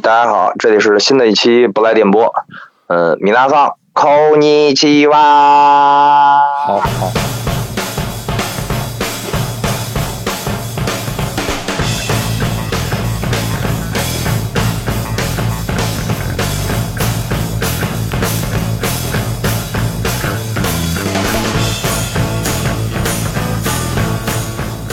大家好，这里是新的一期不来电波。嗯，米娜桑，扣尼奇哇。好好。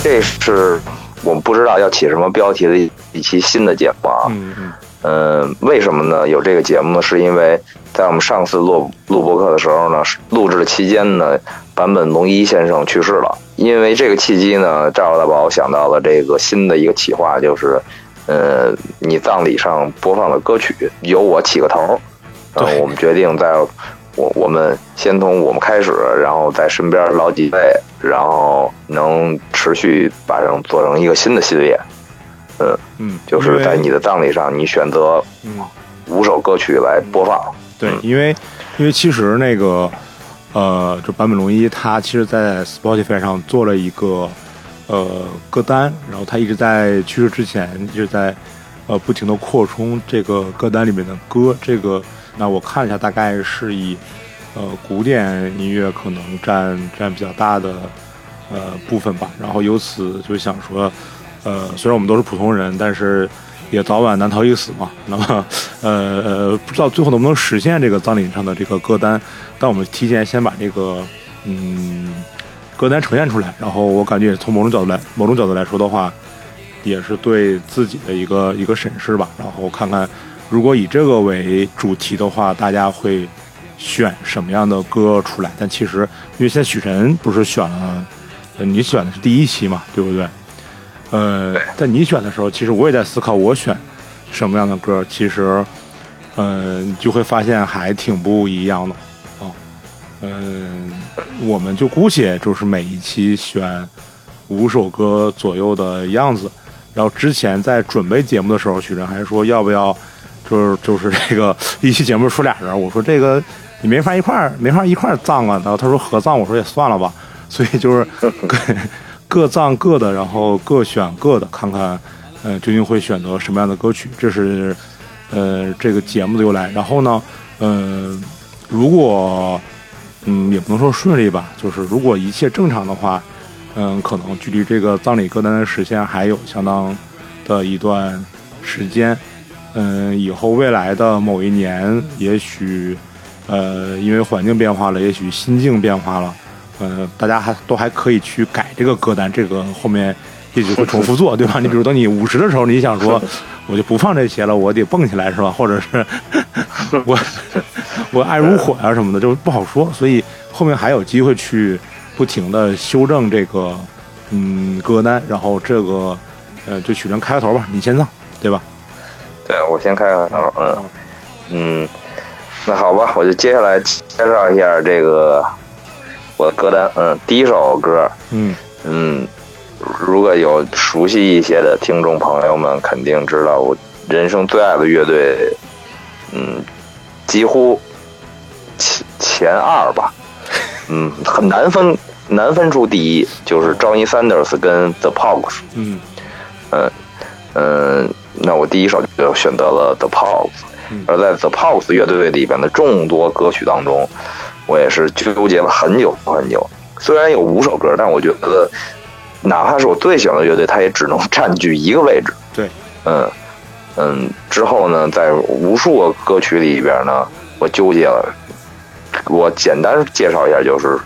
这是我们不知道要起什么标题的一期新的节目啊。嗯嗯。嗯，为什么呢？有这个节目呢？是因为在我们上次录录播课的时候呢，录制的期间呢，坂本龙一先生去世了。因为这个契机呢，赵大宝想到了这个新的一个企划，就是呃，你葬礼上播放的歌曲由我起个头。对。我们决定在我我们先从我们开始，然后在身边老几位，然后能持续把它做成一个新的系列。嗯嗯，就是在你的葬礼上，你选择嗯五首歌曲来播放。对，因为因为其实那个呃，就坂本龙一他其实，在 Spotify 上做了一个呃歌单，然后他一直在去世之前一直在呃不停的扩充这个歌单里面的歌。这个那我看一下，大概是以呃古典音乐可能占占比较大的呃部分吧。然后由此就想说。呃，虽然我们都是普通人，但是也早晚难逃一死嘛。那么，呃呃，不知道最后能不能实现这个葬礼上的这个歌单，但我们提前先把这个嗯歌单呈现出来。然后我感觉从某种角度来，某种角度来说的话，也是对自己的一个一个审视吧。然后看看，如果以这个为主题的话，大家会选什么样的歌出来？但其实，因为现在许晨不是选了，你选的是第一期嘛，对不对？呃，在你选的时候，其实我也在思考我选什么样的歌。其实，嗯，就会发现还挺不一样的啊。嗯，我们就姑且就是每一期选五首歌左右的样子。然后之前在准备节目的时候，许晨还说要不要，就是 就是这个一期节目出俩人。我说这个你没法一块儿没法一块儿葬啊。然后他说合葬，我说也算了吧。所以就是。各葬各的，然后各选各的，看看，呃，究竟会选择什么样的歌曲？这是，呃，这个节目的由来。然后呢，嗯，如果，嗯，也不能说顺利吧，就是如果一切正常的话，嗯，可能距离这个葬礼歌单的实现还有相当的一段时间。嗯，以后未来的某一年，也许，呃，因为环境变化了，也许心境变化了。嗯，大家还都还可以去改这个歌单，这个后面也许会重复做，对吧？你比如等你五十的时候，你想说，我就不放这些了，我得蹦起来，是吧？或者是 我 我爱如火呀什么的，就不好说。所以后面还有机会去不停的修正这个嗯歌单，然后这个呃就取成开头吧，你先上，对吧？对，我先开个头，嗯嗯，那好吧，我就接下来介绍一下这个。我的歌单，嗯，第一首歌，嗯嗯，如果有熟悉一些的听众朋友们，肯定知道我人生最爱的乐队，嗯，几乎前前二吧，嗯，很难分难分出第一，就是 Johnny Sanders 跟 The Pogues，嗯嗯嗯，那我第一首就选择了 The Pogues，而在 The Pogues 乐队里边的众多歌曲当中。我也是纠结了很久很久，虽然有五首歌，但我觉得，哪怕是我最喜欢的乐队，它也只能占据一个位置。对，嗯嗯，之后呢，在无数个歌曲里边呢，我纠结了。我简单介绍一下，就是，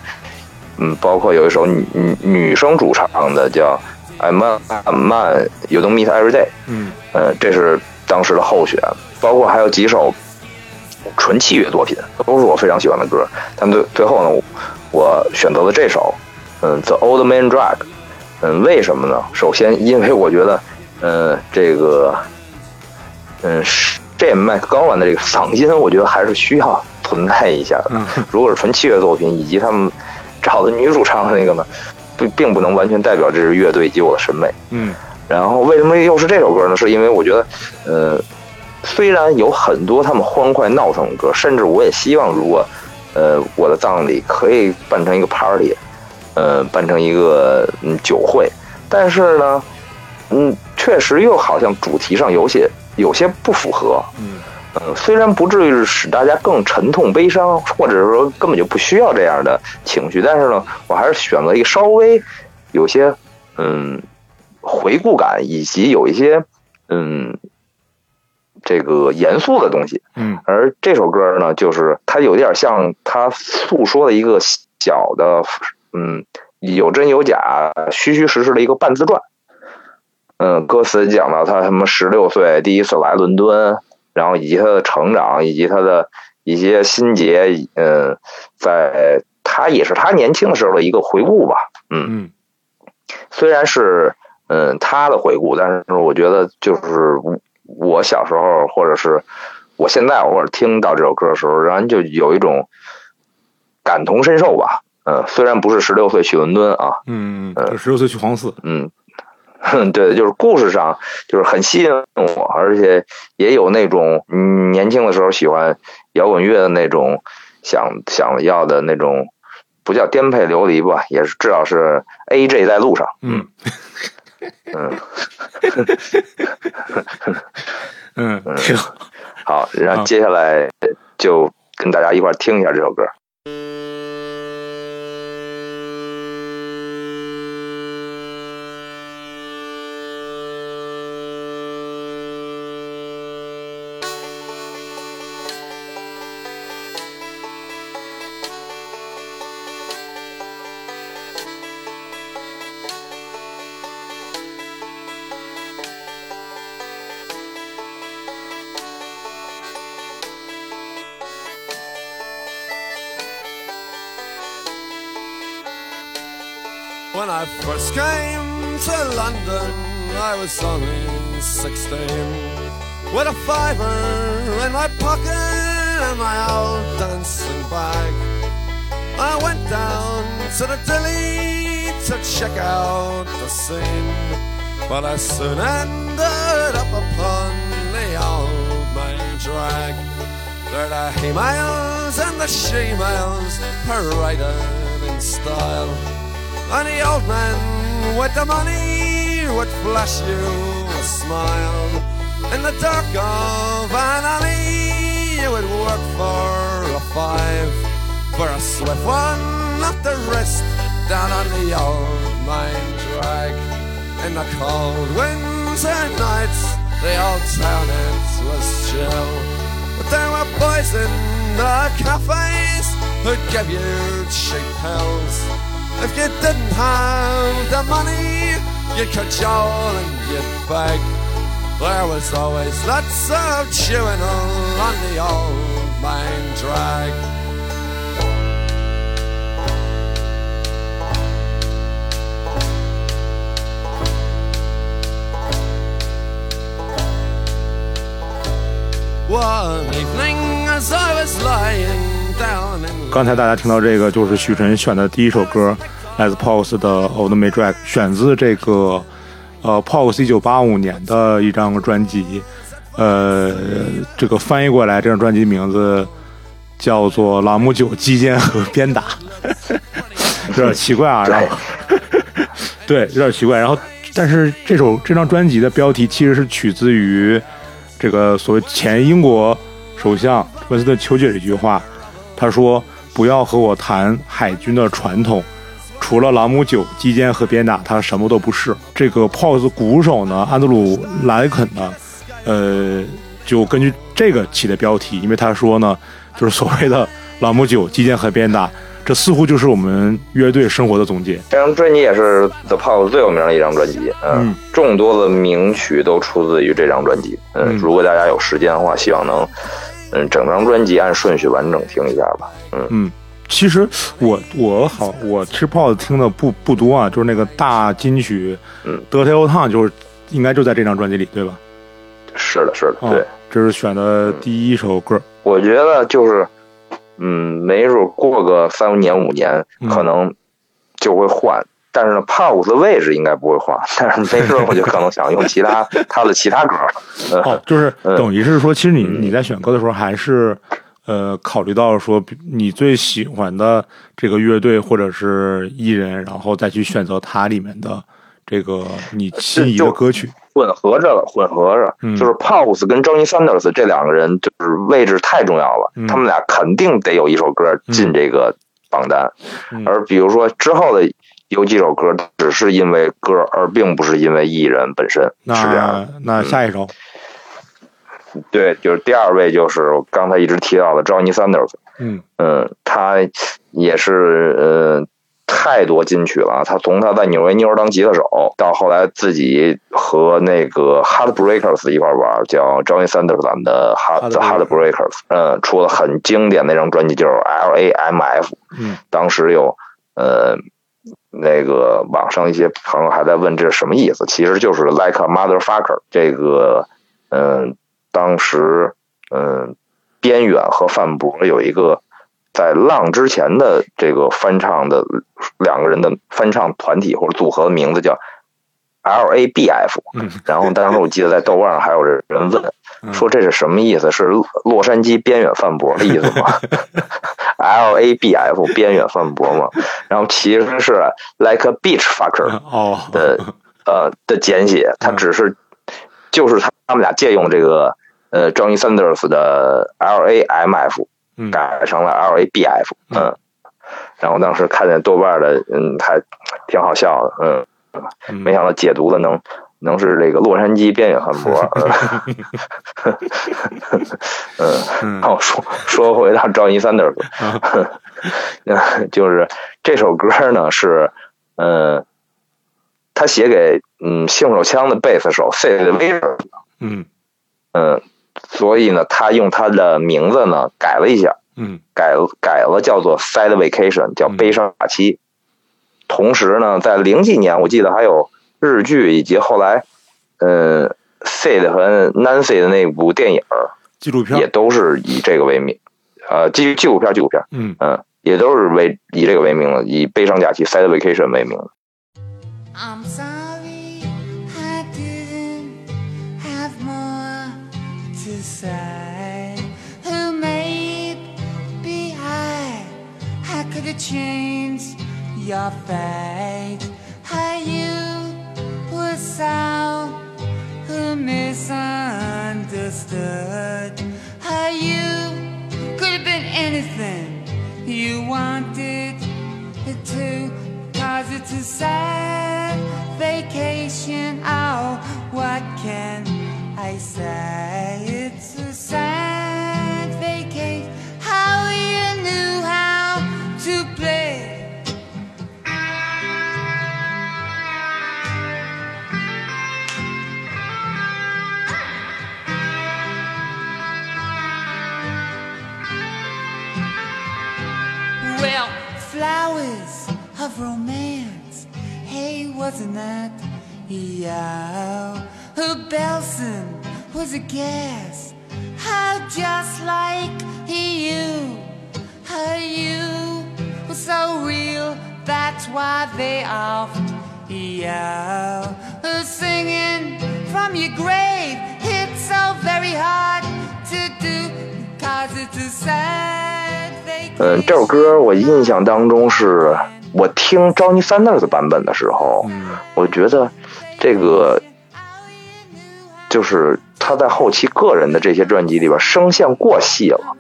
嗯，包括有一首女女女生主唱的叫《I'm I'm Man You Don't Meet Every Day》，嗯，呃，这是当时的候选，包括还有几首。纯器乐作品都是我非常喜欢的歌，但最最后呢，我选择了这首，嗯，《The Old Man Drug》，嗯，为什么呢？首先，因为我觉得，嗯，这个，嗯，这麦克高完的这个嗓音，我觉得还是需要存在一下的。如果是纯器乐作品，以及他们找的女主唱的那个呢，并并不能完全代表这支乐队以及我的审美。嗯，然后为什么又是这首歌呢？是因为我觉得，呃。虽然有很多他们欢快闹腾的歌，甚至我也希望，如果，呃，我的葬礼可以办成一个 party，呃，办成一个酒会，但是呢，嗯，确实又好像主题上有些有些不符合。嗯嗯，虽然不至于使大家更沉痛悲伤，或者是说根本就不需要这样的情绪，但是呢，我还是选择一个稍微有些嗯回顾感，以及有一些嗯这个严肃的东西。嗯而这首歌呢，就是它有点像他诉说的一个小的嗯有真有假、虚虚实实的一个半自传。嗯，歌词讲到他什么十六岁第一次来伦敦，然后以及他的成长，以及他的一些心结，嗯，在他也是他年轻的时候的一个回顾吧。嗯，嗯虽然是嗯他的回顾，但是我觉得就是我我小时候，或者是我现在偶尔听到这首歌的时候，让人就有一种感同身受吧。嗯，虽然不是十六岁去伦敦啊，嗯，就十六岁去黄寺。嗯，对，就是故事上就是很吸引我，而且也有那种嗯年轻的时候喜欢摇滚乐的那种想想要的那种，不叫颠沛流离吧，也是至少是 A J 在路上。嗯嗯，嗯，挺好。好，然后啊接下来就跟大家一块儿听一下这首歌。When I first came to London, I was only 16. With a fiver in my pocket and my old dancing bag. I went down to the dilly to check out the scene. But I soon ended up upon the old main drag. There the he-males and the she-males paraded in style. And the old man with the money would flash you a smile. In the dark of an alley, you would work for a five. For a swift one up the wrist, down on the old mine drag. In the cold winter nights, the old town it was chill. But there were boys in the cafes who'd give you cheap pills. If you didn't have the money, you could cajole and you'd beg. There was always lots of chewing on the old mine drag. One evening as I was lying 刚才大家听到这个，就是许晨选的第一首歌，来自 Pogs 的《Old May Drag》，选自这个呃 Pogs 一九八五年的一张专辑。呃，这个翻译过来，这张专辑名字叫做《朗姆酒、击剑和鞭打》，有点奇怪啊。然后，对，有点奇怪。然后，但是这首这张专辑的标题其实是取自于这个所谓前英国首相温斯顿·丘吉尔一句话，他说：“不要和我谈海军的传统，除了朗姆酒、击剑和鞭打，他什么都不是。”这个 POS 鼓手呢，安德鲁·莱肯呢，呃，就根据这个起的标题，因为他说呢，就是所谓的朗姆酒、击剑和鞭打，这似乎就是我们乐队生活的总结。这张专辑也是 The Pogs 最有名的一张专辑，嗯众多的名曲都出自于这张专辑。嗯，嗯如果大家有时间的话，希望能嗯整张专辑按顺序完整听一下吧。嗯，嗯，其实我我好我吃 POS 听的不不多啊，就是那个大金曲，嗯，Dirty Old Town 就是应该就在这张专辑里，对吧？是的，是的，哦对。这是选的第一首歌。我觉得就是，嗯，没准过个三年五年，嗯可能就会换。但是呢，Pogs 的位置应该不会换，但是没准我就可能想用其他 他的其他歌。嗯，哦，就是嗯。等于是说，其实你嗯。你在选歌的时候，还是呃考虑到说你最喜欢的这个乐队或者是艺人，然后再去选择它里面的这个你心仪的歌曲。混合着了，混合着，嗯。就是 Pulse 跟 Johnny Sanders 这两个人就是位置太重要了，嗯。他们俩肯定得有一首歌进这个榜单。嗯。而比如说之后的有几首歌，只是因为歌，而并不是因为艺人本身，是这样的。那那下一首，对，就是第二位就是我刚才一直提到的 Johnny Sanders，嗯嗯，他也是呃太多金曲了。他从他在纽约妞儿当吉他手，到后来自己和那个 Heartbreakers 一块儿玩，叫 Johnny Sanders and 的 Heart Heartbreakers，嗯，出了很经典的一张专辑，就是 L A M F。嗯当时有呃那个网上一些朋友还在问这是什么意思，其实就是 Like a Motherfucker 这个嗯、当时嗯、边远和范博有一个在浪之前的这个翻唱的两个人的翻唱团体或者组合的名字叫 L A B F，嗯。然后当时我记得在豆瓣上还有人问嗯说这是什么意思？是洛杉矶边远范博的意思吗？L A B F 边远范博吗？然后其实是 Like a Beach Fucker 哦。的呃的简写，它只是就是他他们俩借用这个呃 Johnny Sanders 的 L A M F 嗯。改成了 L A B F，嗯，然后当时看见豆瓣的，嗯，还挺好笑的，嗯，嗯。没想到解读的能能是这个洛杉矶边远汉博，嗯，嗯，然后说说回到 Johnny Sanders，嗯，就是这首歌呢是，嗯，他写给嗯性手枪的贝斯手 Sid Vicious，嗯。嗯，所以呢，他用他的名字呢改了一下，嗯。改改了叫做 Sad Vacation，叫悲伤假期。同时呢，在零几年，我记得还有日剧以及后来，呃，Sid 和 Nancy 的那部电影儿纪录片也都是以这个为名，呃，纪纪录片纪录片，嗯嗯，也都是为以这个为名的，以悲伤假期 Sad Vacation 为名的。I'm sorry I didn't have more to say. Who made be I? I could have changed your fate. How you were so who misunderstood. How you? Could have been anything you wanted to Cause it's a sad vacation. Oh, what can I say? It's a sad vacation How you knew how to play flowers of romance. Hey, wasn't that? Yeah. Her Belson was a gas. How just like he you. Her you was so real. That's why they oft. Yeah. Her singing from your grave. It's so very hard to do. Cause it's a sad. 嗯，这首歌我印象当中是我听 Johnny Sanders 版本的时候，嗯我觉得这个就是他在后期个人的这些专辑里边声线过细了。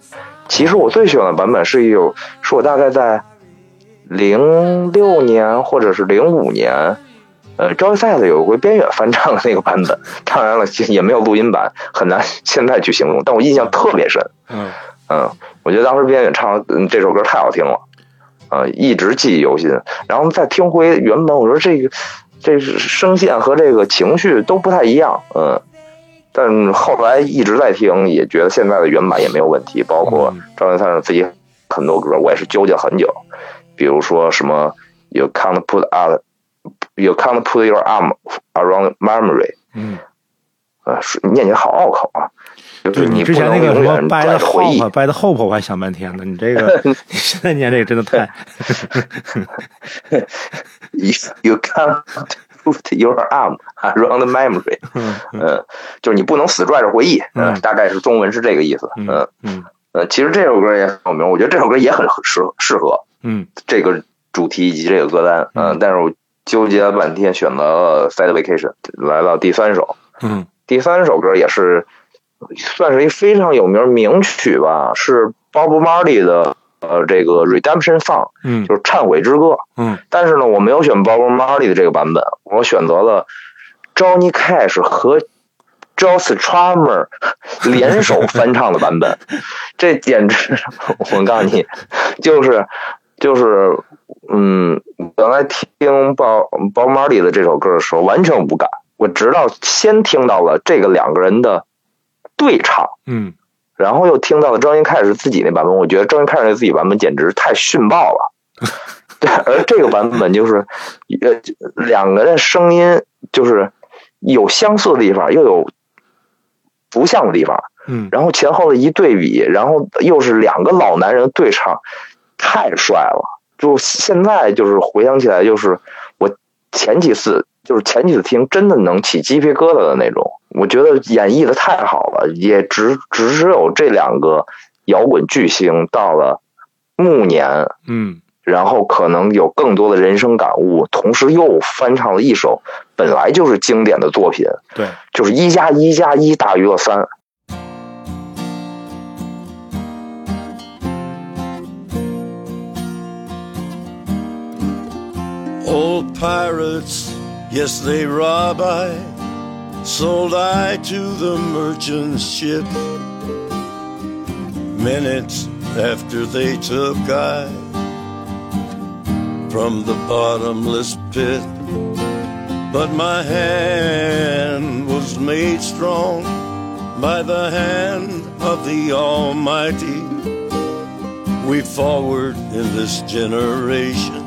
其实我最喜欢的版本是有，是我大概在零六年或者是零五年，呃，Joy s i d 有一回边远翻唱的那个版本，当然了也没有录音版，很难现在去形容，但我印象特别深。嗯嗯，我觉得当时边远唱嗯这首歌太好听了，呃，一直记忆犹新。然后再听回原本，我说这个这是声线和这个情绪都不太一样，嗯。但后来一直在听，也觉得现在的原版也没有问题，包括嗯张元灿自己很多歌，我也是纠结很久。比如说什么 “You can't put out, you can't put your arm around memory”，嗯，呃，是念起来好拗口啊。就是你之前那个什么永远 by 拽 the 着回忆 hope the hope 我还想半天呢，你这个 你现在念这个真的太 you you can't put your arm around memory，嗯，就是你不能死拽着回忆，嗯，嗯大概是中文是这个意思，嗯嗯嗯。呃，其实这首歌也很有名，我觉得这首歌也很适适合嗯。这个主题以及这个歌单，嗯，但是我纠结了半天，选择了《Side Vacation》，来到第三首。嗯。第三首歌也是算是一非常有名名曲吧，是 Bob Marley 的呃这个 Redemption Song，嗯就是忏悔之歌。嗯但是呢，我没有选 Bob Marley 的这个版本，我选择了 Johnny Cash 和 Joe Strummer 联手翻唱的版本。这简直，我告诉你，就是就是，嗯，原来听 Bob Bob Marley 的这首歌的时候完全无感，我直到先听到了这个两个人的对唱。嗯然后又听到了 Johnny Cash 自己那版本，我觉得 Johnny Cash 自己版本简直太逊爆了。对，而这个版本就是，呃，两个人声音就是有相似的地方，又有不像的地方，嗯然后前后的一对比，然后又是两个老男人对唱，太帅了。就现在就是回想起来，就是我前几次就是前几次听，真的能起鸡皮疙瘩的那种。我觉得演绎的太好了，也只只只有这两个摇滚巨星到了暮年，嗯然后可能有更多的人生感悟，同时又翻唱了一首本来就是经典的作品，对，就是一加一加一大于了三。Old pirates, yes, they rob I. Sold I to the merchant ship. Minutes after they took I from the bottomless pit. But my hand was made strong by the hand of the Almighty. We forward in this generation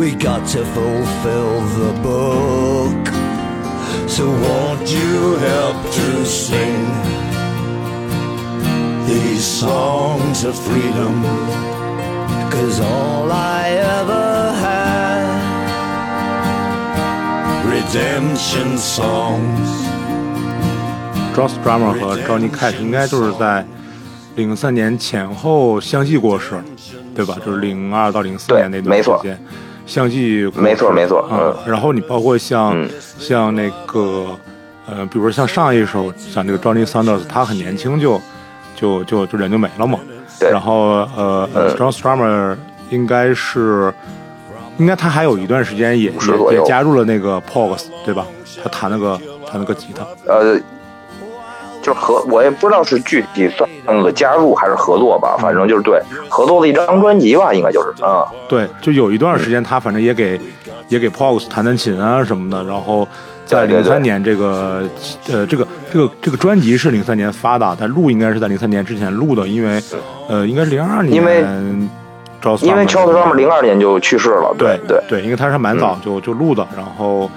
We got to fulfill the book. So won't you help to sing these songs of freedom? Cause all I ever had, redemption songs. Joss Drummer 和 Johnny Cash 应该就是在零三年前后相继过世，对吧？就是零二到零四年那段没错时间相继没错没错嗯嗯。然后你包括像、嗯像那个呃，比如说像上一首像这个 Johnny Sanders，他很年轻就就就就人就没了嘛。对然后呃嗯、，John Strummer 应该是。应该他还有一段时间也50左右也也加入了那个 Pogs，对吧？他弹那个弹那个吉他，呃，就是合，我也不知道是具体算个加入还是合作吧，反正就是对合作的一张专辑吧，应该就是嗯、对，就有一段时间他反正也给也给 Pogs 弹弹琴啊什么的，然后在零三年这个呃这个这个这个专辑是零三年发的，但录应该是在零三年之前录的，因为呃应该是零二年，因为因为 Charles Drummer 零二年就去世了，对对对，因为他是蛮早就就录的，然后。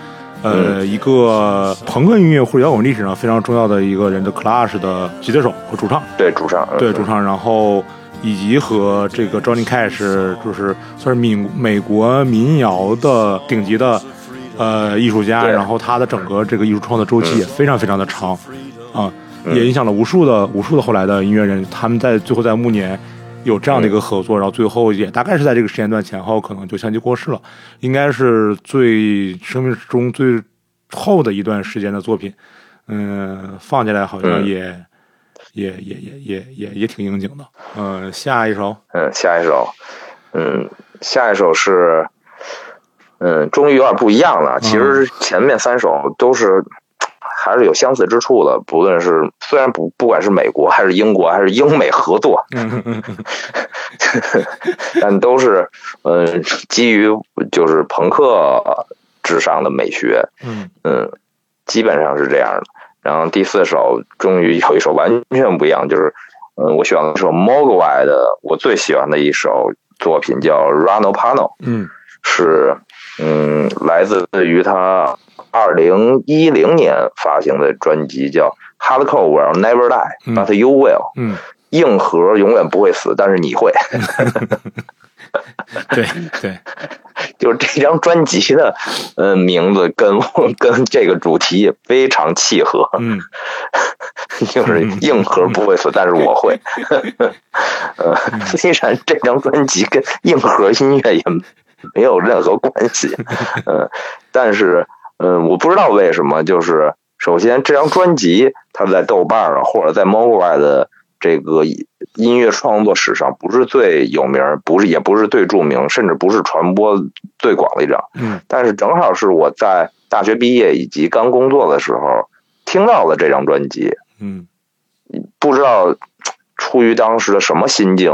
呃，一个朋克音乐或者摇滚历史上非常重要的一个人的 Clash 的吉他手和主唱，对主唱，嗯对主唱，然后以及和这个 Johnny Cash 就是算是民美国民谣的顶级的呃艺术家，然后他的整个这个艺术创作周期也非常非常的长啊，嗯。也影响了无数的无数的后来的音乐人，他们在最后在暮年。有这样的一个合作，然后最后也大概是在这个时间段前后，可能就相继过世了，应该是最生命中最后的一段时间的作品。嗯，放起来好像嗯也、也也也也也也挺应景的。嗯，下一首，嗯，下一首，嗯，下一首是，嗯，终于有点不一样了。其实前面三首都是还是有相似之处的，不论是虽然不不管是美国还是英国还是英美合作，但都是嗯基于就是朋克至上的美学，嗯嗯，基本上是这样的。然后第四首终于有一首完全不一样，就是嗯，我选了一首 Mogwai 的我最喜欢的一首作品，叫 Rano Pano。嗯是嗯，来自于他二零一零年发行的专辑叫《Hardcore Will Never Die 嗯》，But You Will。嗯，硬核永远不会死，但是你会。对对，就是这张专辑的呃名字跟 跟这个主题也非常契合，嗯 就是硬核不会死，但是我会。呃，虽然这张专辑跟硬核音乐也没有任何关系，嗯，但是嗯、呃我不知道为什么，就是首先这张专辑它在豆瓣儿啊或者在 Mogwai 的这个音乐创作史上不是最有名，不是也不是最著名，甚至不是传播最广的一张。嗯。但是正好是我在大学毕业以及刚工作的时候听到了这张专辑，嗯。不知道出于当时的什么心境，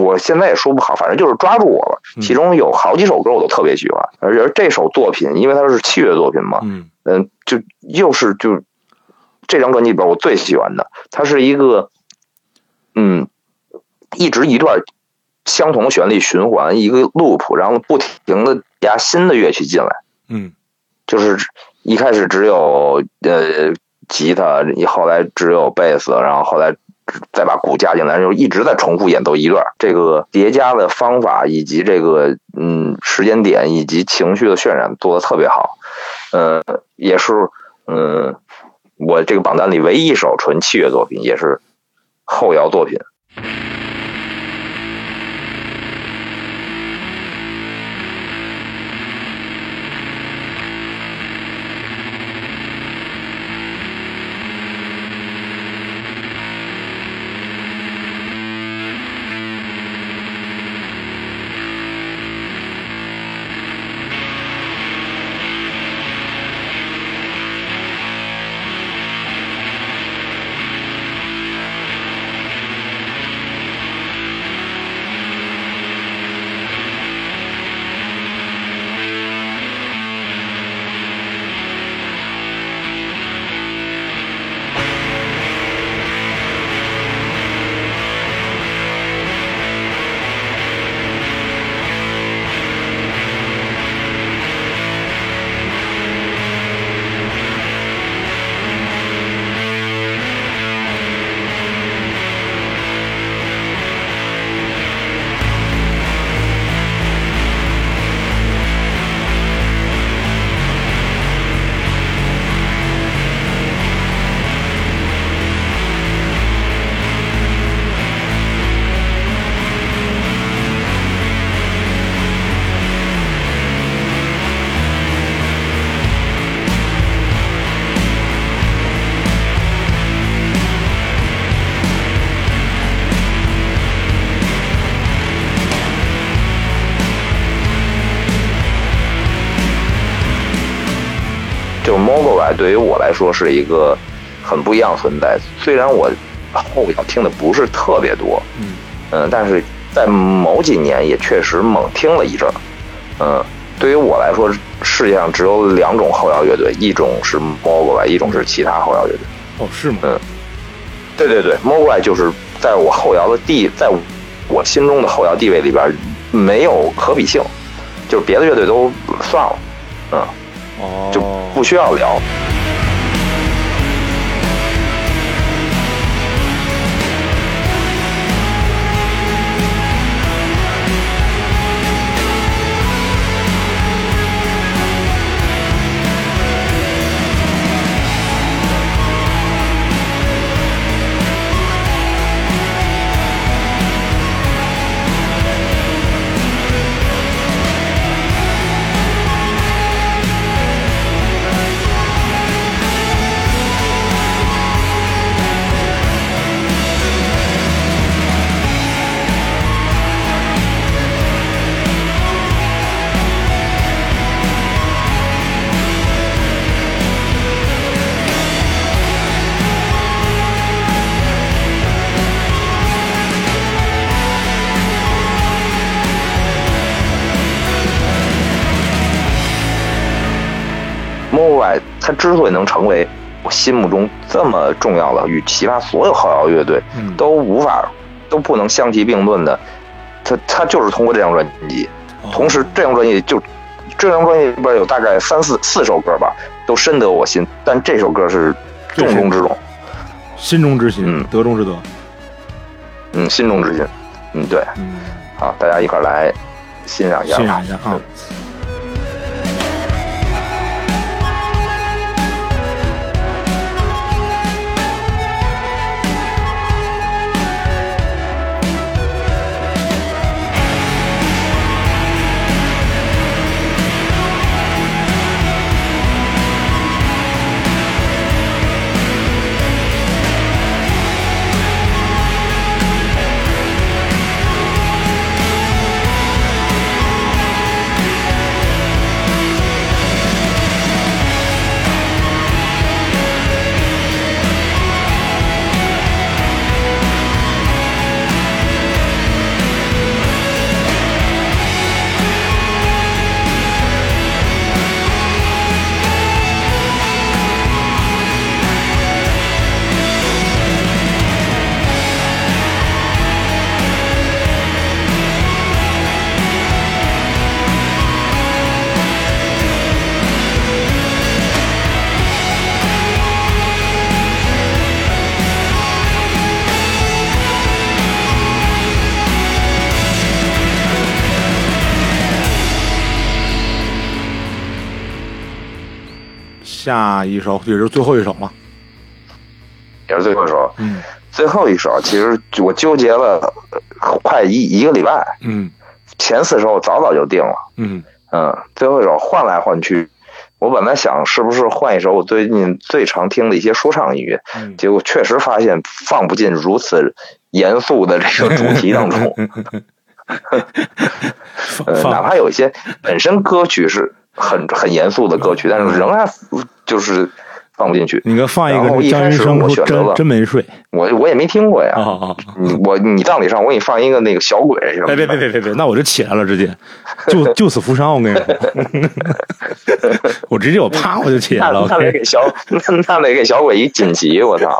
我现在也说不好，反正就是抓住我了。嗯其中有好几首歌我都特别喜欢，而而这首作品，因为它是器乐作品嘛，嗯嗯，就又是就这张专辑里边我最喜欢的，它是一个嗯一直一段相同的旋律循环一个 loop，然后不停的加新的乐器进来，嗯就是一开始只有呃吉他，后来只有贝斯，然后后来再把鼓加进来，就一直在重复演奏一段。这个叠加的方法以及这个嗯时间点以及情绪的渲染做的特别好，呃，也是嗯我这个榜单里唯一一首纯器乐作品，也是后摇作品。对于我来说是一个很不一样的存在。虽然我后摇听的不是特别多，嗯嗯，但是在某几年也确实猛听了一阵儿。嗯，对于我来说，世界上只有两种后摇乐队，一种是 Mogwai，一种是其他后摇乐队。哦是吗？嗯对对对，Mogwai 就是在我后摇的地，在我心中的后摇地位里边没有可比性，就是别的乐队都算了，嗯，哦就不需要聊。他之所以能成为我心目中这么重要的，与其他所有后摇乐队嗯都无法、都不能相提并论的，他他就是通过这张专辑。哦同时，这张专辑就这张专辑里边有大概三四四首歌吧，都深得我心，但这首歌是重中之重，心中之心，嗯德中之德。嗯，心中之心，嗯，对，嗯，好，大家一块来欣赏一下，欣赏一下啊。下一首也是最后一首了。也是最后一首，嗯。最后一首，其实我纠结了呃快一一个礼拜，嗯。前四首我早早就定了，嗯。嗯，最后一首换来换去，我本来想是不是换一首我最近最常听的一些说唱音乐，嗯。结果确实发现放不进如此严肃的这个主题当中 呃，哪怕有一些本身歌曲是很很严肃的歌曲，但是仍然就是放不进去。你给我放一然个这张后一开始云生说我选择了真真没睡我我也没听过呀，啊啊！啊你我你葬礼上我给你放一个那个小鬼什么的，别别别别别别，那我就起来了，直接救救死扶伤，我跟你说，我直接我啪我就起来了。那那得给小那那得给小鬼一锦旗，我操！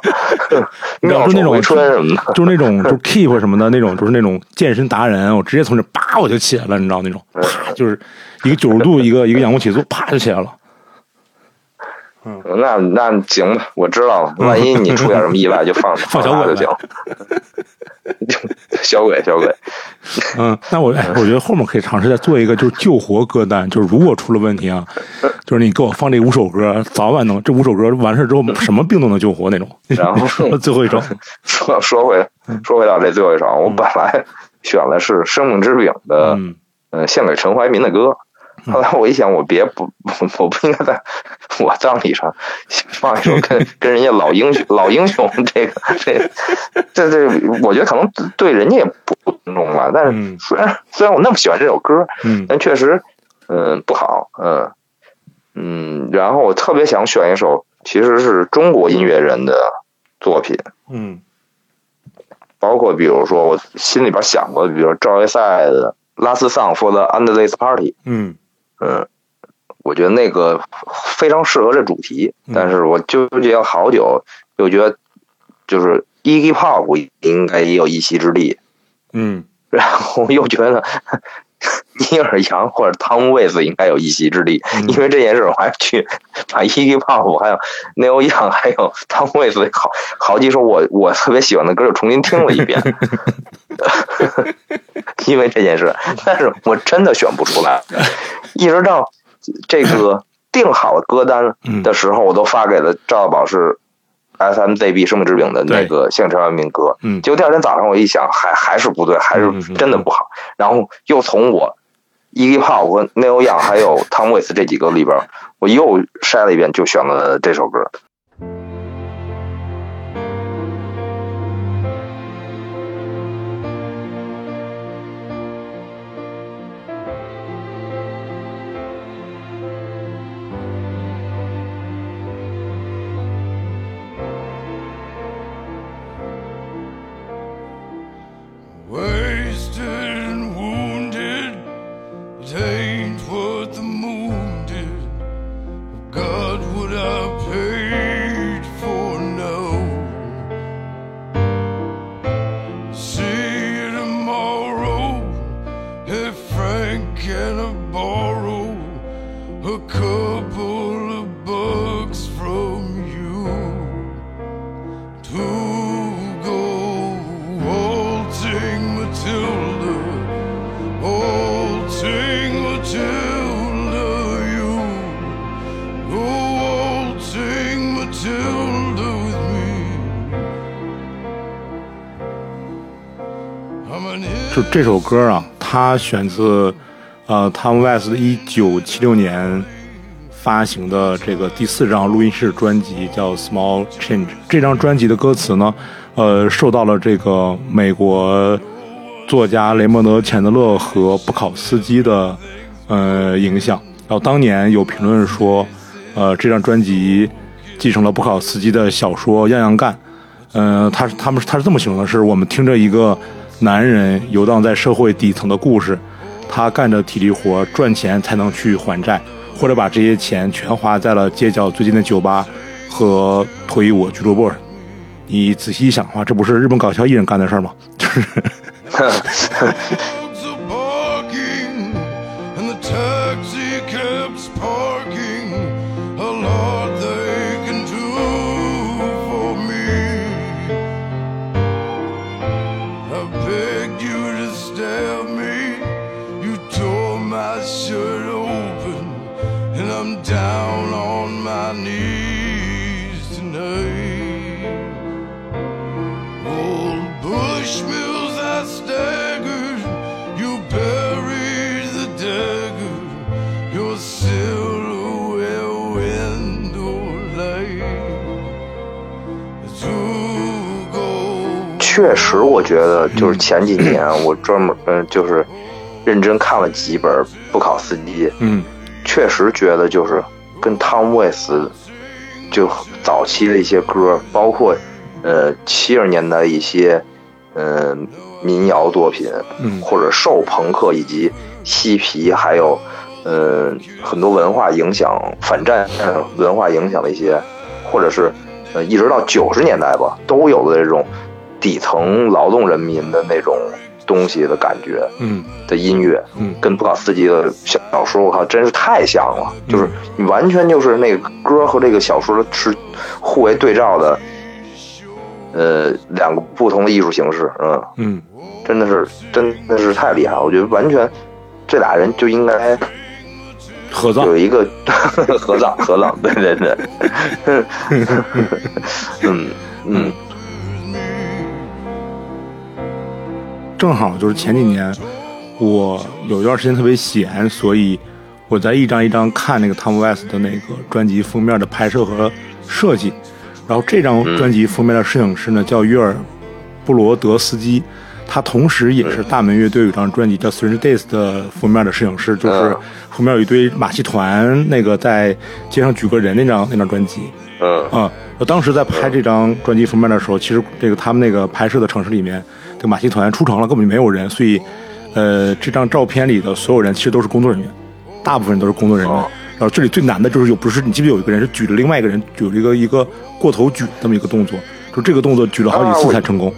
你知道就那种妙手回春什么的，就是那种就是 keep 什么的那种，就是那种健身达人，我直接从这叭我就起来了，你知道那种，啪就是一个九十度一个一个仰卧起坐，啪就起来了。那那行吧，我知道了。万一你出点什么意外，就 放放小鬼就行。小鬼，小鬼，嗯，那我哎，我觉得后面可以尝试再做一个就是救活歌单，就是如果出了问题啊，就是你给我放这五首歌，早晚能这五首歌完事之后什么病都能救活那种。然后说最后一首，说说回说回到这最后一首，我本来选的是《生命之饼》的，嗯呃，献给陈怀民的歌。后来我一想，我别不，我不应该在我葬礼上放一首跟 跟人家老英雄老英雄这个这这这，我觉得可能对人家也不尊重吧。但嗯是虽然虽然我那么喜欢这首歌，嗯但确实，嗯，不好，嗯嗯。然后我特别想选一首，其实是中国音乐人的作品，嗯包括比如说我心里边想过，比如说赵一赛的《Last Song for the Endless Party》，嗯嗯，我觉得那个非常适合这主题，嗯。但是我纠结了好久，又觉得就是 Iggy Pop 应该也有一席之地，嗯。然后又觉得 尼尔杨或者汤姆·威斯应该有一席之地，嗯。因为这件事我还去把 Iggy Pop 还有 Neil Young 还有汤姆·威斯好好几首我我特别喜欢的歌又重新听了一遍，因为这件事，但是我真的选不出来，一直到这个 定好了歌单的时候，我都发给了赵宝是 SMZB 生命之饼的那个《现场民歌》，嗯。结果第二天早上我一想，还还是不对，还嗯是真的不好。然后又从我 Iggy Pop 和 Neil Young 还有 Tom Waits 这几个里边，我又筛了一遍，就选了这首歌。这首歌啊，它选自呃 Tom West 一九七六年发行的这个第四张录音室专辑，叫《Small Change》。这张专辑的歌词呢，呃，受到了这个美国作家雷蒙德·钱德勒和布考斯基的呃影响。然后当年有评论说，呃，这张专辑继承了布考斯基的小说《样样干》。嗯，他是他们他是这么形容的：是我们听着一个男人游荡在社会底层的故事，他干着体力活赚钱才能去还债，或者把这些钱全花在了街角最近的酒吧和脱衣舞俱乐部上。你仔细一想的话，这不是日本搞笑艺人干的事吗？就是。begged you to stab me. 确实，我觉得就是前几年 我专门嗯、就是认真看了几本不考斯基，嗯。确实觉得就是跟汤姆·韦斯就早期的一些歌，包括呃七十年代一些呃民谣作品，嗯。或者受朋克以及嬉皮，还有呃很多文化影响、反战呃文化影响的一些，或者是呃一直到九十年代吧，都有的这种底层劳动人民的那种东西的感觉嗯的音乐，嗯跟布考斯基的小小说，我靠，真是太像了，就是你完全就是那个歌和这个小说是互为对照的，呃，两个不同的艺术形式，嗯，嗯，真的是真的是太厉害了，我觉得完全这俩人就应该合葬有一个 合葬合葬，对对对，嗯嗯正好就是前几年，我有一段时间特别闲，所以我在一张一张看那个 Tom West 的那个专辑封面的拍摄和设计。然后这张专辑封面的摄影师呢叫约尔布罗德斯基，他同时也是大门乐队有张专辑叫《Strange Days》的封面的摄影师，就是嗯封面有一堆马戏团那个在街上举个人那张那张专辑。嗯啊，我当时在拍这张专辑封面的时候，其实这个他们那个拍摄的城市里面，这个马戏团出城了，根本就没有人，所以，呃，这张照片里的所有人其实都是工作人员，大部分都是工作人员。哦然后这里最难的就是有不是你记不记得有一个人是举着另外一个人举了一个一个过头举这么一个动作，就这个动作举了好几次才成功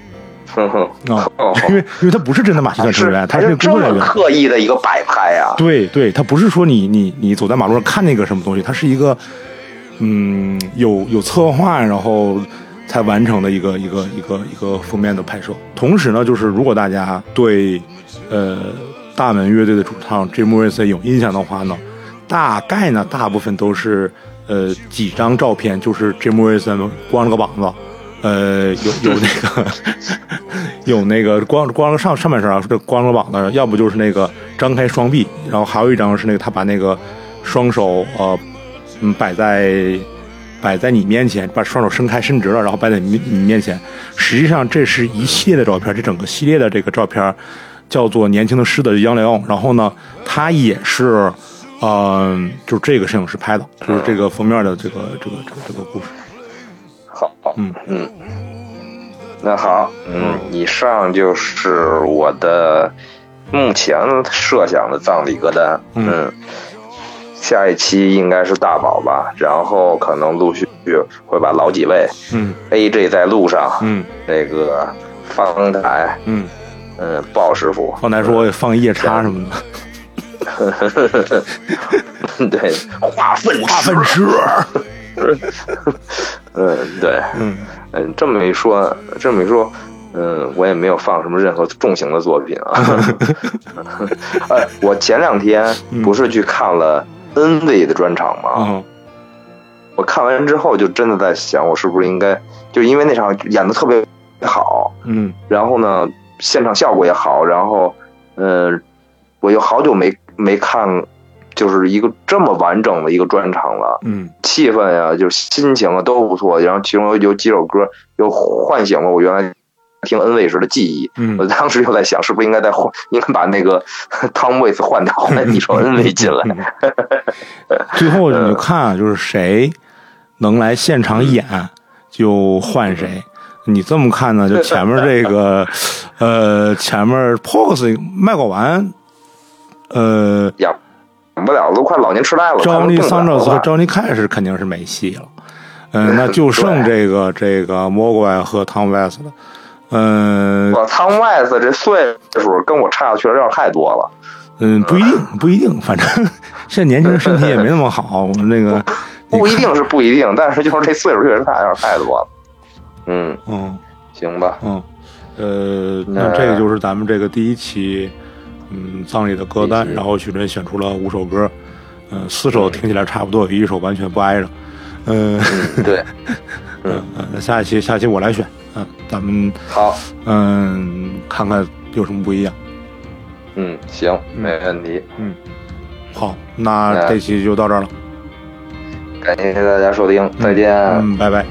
哼哼，啊哦，因为因为他不是真的马戏团成员，他是工作人员。刻意的一个摆拍啊、对对，他不是说你你你走在马路上看那个什么东西，他是一个嗯有有策划，然后才完成的一个一个一个一个封面的拍摄。同时呢，就是如果大家对呃大门乐队的主唱 Jim Morrison 有印象的话呢，大概呢大部分都是呃几张照片，就是 Jim Morrison 光着个膀子。呃，有有那个 有那个光光着上上半身啊，这光着膀子，要不就是那个张开双臂，然后还有一张是那个他把那个双手呃嗯摆在摆在你面前，把双手伸开伸直了，然后摆在你你面前。实际上这是一系列的照片，这整个系列的这个照片叫做《年轻的狮子》杨雷奥，然后呢，他也是嗯、就是这个摄影师拍的，就是这个封面的这个这个这个这个故事。好，嗯。嗯，那好，嗯，以上就是我的目前设想的葬礼歌单，嗯。嗯，下一期应该是大宝吧，然后可能陆续会把老几位嗯。AJ 在路上，嗯。那个方台，嗯，嗯，鲍师傅，方台说我也放夜叉什么的。对，化粪化粪池，嗯，对，嗯。嗯，这么一说，这么一说，嗯，我也没有放什么任何重型的作品啊。呃，我前两天不是去看了 NV 的专场嘛？嗯我看完之后就真的在想，我是不是应该，就因为那场演的特别好，嗯然后呢，现场效果也好，然后，嗯、我又好久没没看，就是一个这么完整的一个专场了。嗯气氛呀、就是心情啊都不错，然后其中有有几首歌又唤醒了我原来听 N 位时的记忆。嗯我当时就在想，是不是应该再换，应该把那个汤威斯换掉，换一首 N 位进来。最后你就看啊，就是谁能来现场演，就换谁。你这么看呢？就前面这个，呃，前面 Pox 卖过完，呃演不了，都快老年痴呆了。，Johnny 快 Sanders 和 Johnny Cash 肯定是没戏了。嗯、那 就剩这个这个 Mogwai 和 Tom West 了。嗯我汤外子这岁数跟我差的确实有点太多了。嗯，不一定，不一定，反正 现在年轻人身体也没那么好。我那个，不一定是不一定，但是就是这岁数确实差有点太多了。嗯，嗯。行吧，嗯，呃，那这个就是咱们这个第一期，嗯，葬礼的歌单然后许晨选出了五首歌，嗯、四首听起来差不多，有一首完全不挨着，嗯、嗯，对，嗯，呃下一期下一期我来选，嗯、咱们好，嗯、看看有什么不一样。嗯，行，没问题。嗯好，那那这期就到这儿了，感谢大家收听，再见。嗯，拜拜。